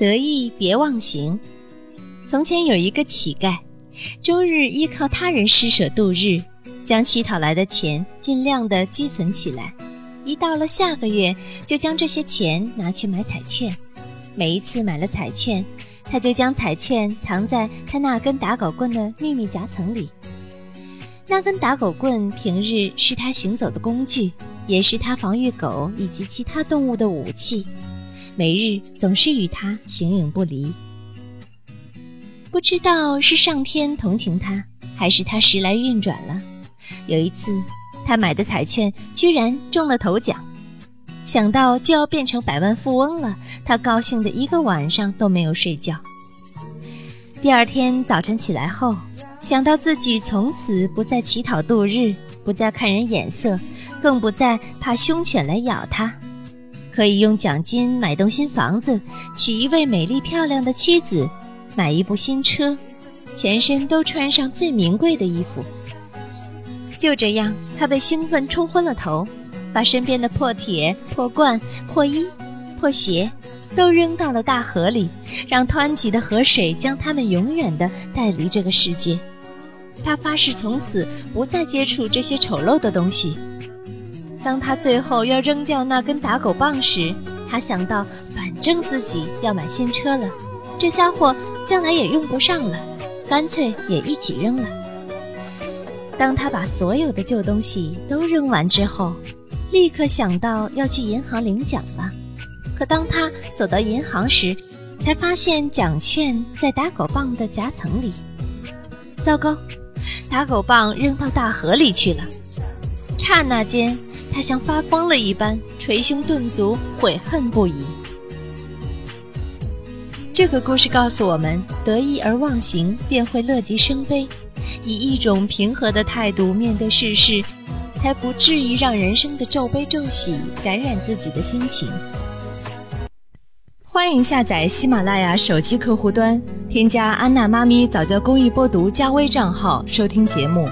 得意别忘形。从前有一个乞丐，终日依靠他人施舍度日，将乞讨来的钱尽量的积存起来。一到了下个月，就将这些钱拿去买彩券。每一次买了彩券，他就将彩券藏在他那根打狗棍的秘密夹层里。那根打狗棍平日是他行走的工具，也是他防御狗以及其他动物的武器。每日总是与他形影不离。不知道是上天同情他，还是他时来运转了。有一次，他买的彩券居然中了头奖，想到就要变成百万富翁了，他高兴的一个晚上都没有睡觉。第二天早晨起来后，想到自己从此不再乞讨度日，不再看人眼色，更不再怕凶犬来咬他。可以用奖金买栋新房子，娶一位美丽漂亮的妻子，买一部新车，全身都穿上最名贵的衣服。就这样，他被兴奋冲昏了头，把身边的破铁、破罐、破衣、破鞋都扔到了大河里，让湍急的河水将他们永远地带离这个世界。他发誓从此不再接触这些丑陋的东西。当他最后要扔掉那根打狗棒时，他想到，反正自己要买新车了，这家伙将来也用不上了，干脆也一起扔了。当他把所有的旧东西都扔完之后，立刻想到要去银行领奖了。可当他走到银行时，才发现奖券在打狗棒的夹层里。糟糕，打狗棒扔到大河里去了。刹那间。他像发疯了一般，捶胸顿足，悔恨不已。这个故事告诉我们：得意而忘形，便会乐极生悲。以一种平和的态度面对世事，才不至于让人生的皱悲骤喜感染自己的心情。欢迎下载喜马拉雅手机客户端，添加安娜妈咪早教公益播读加微账号，收听节目。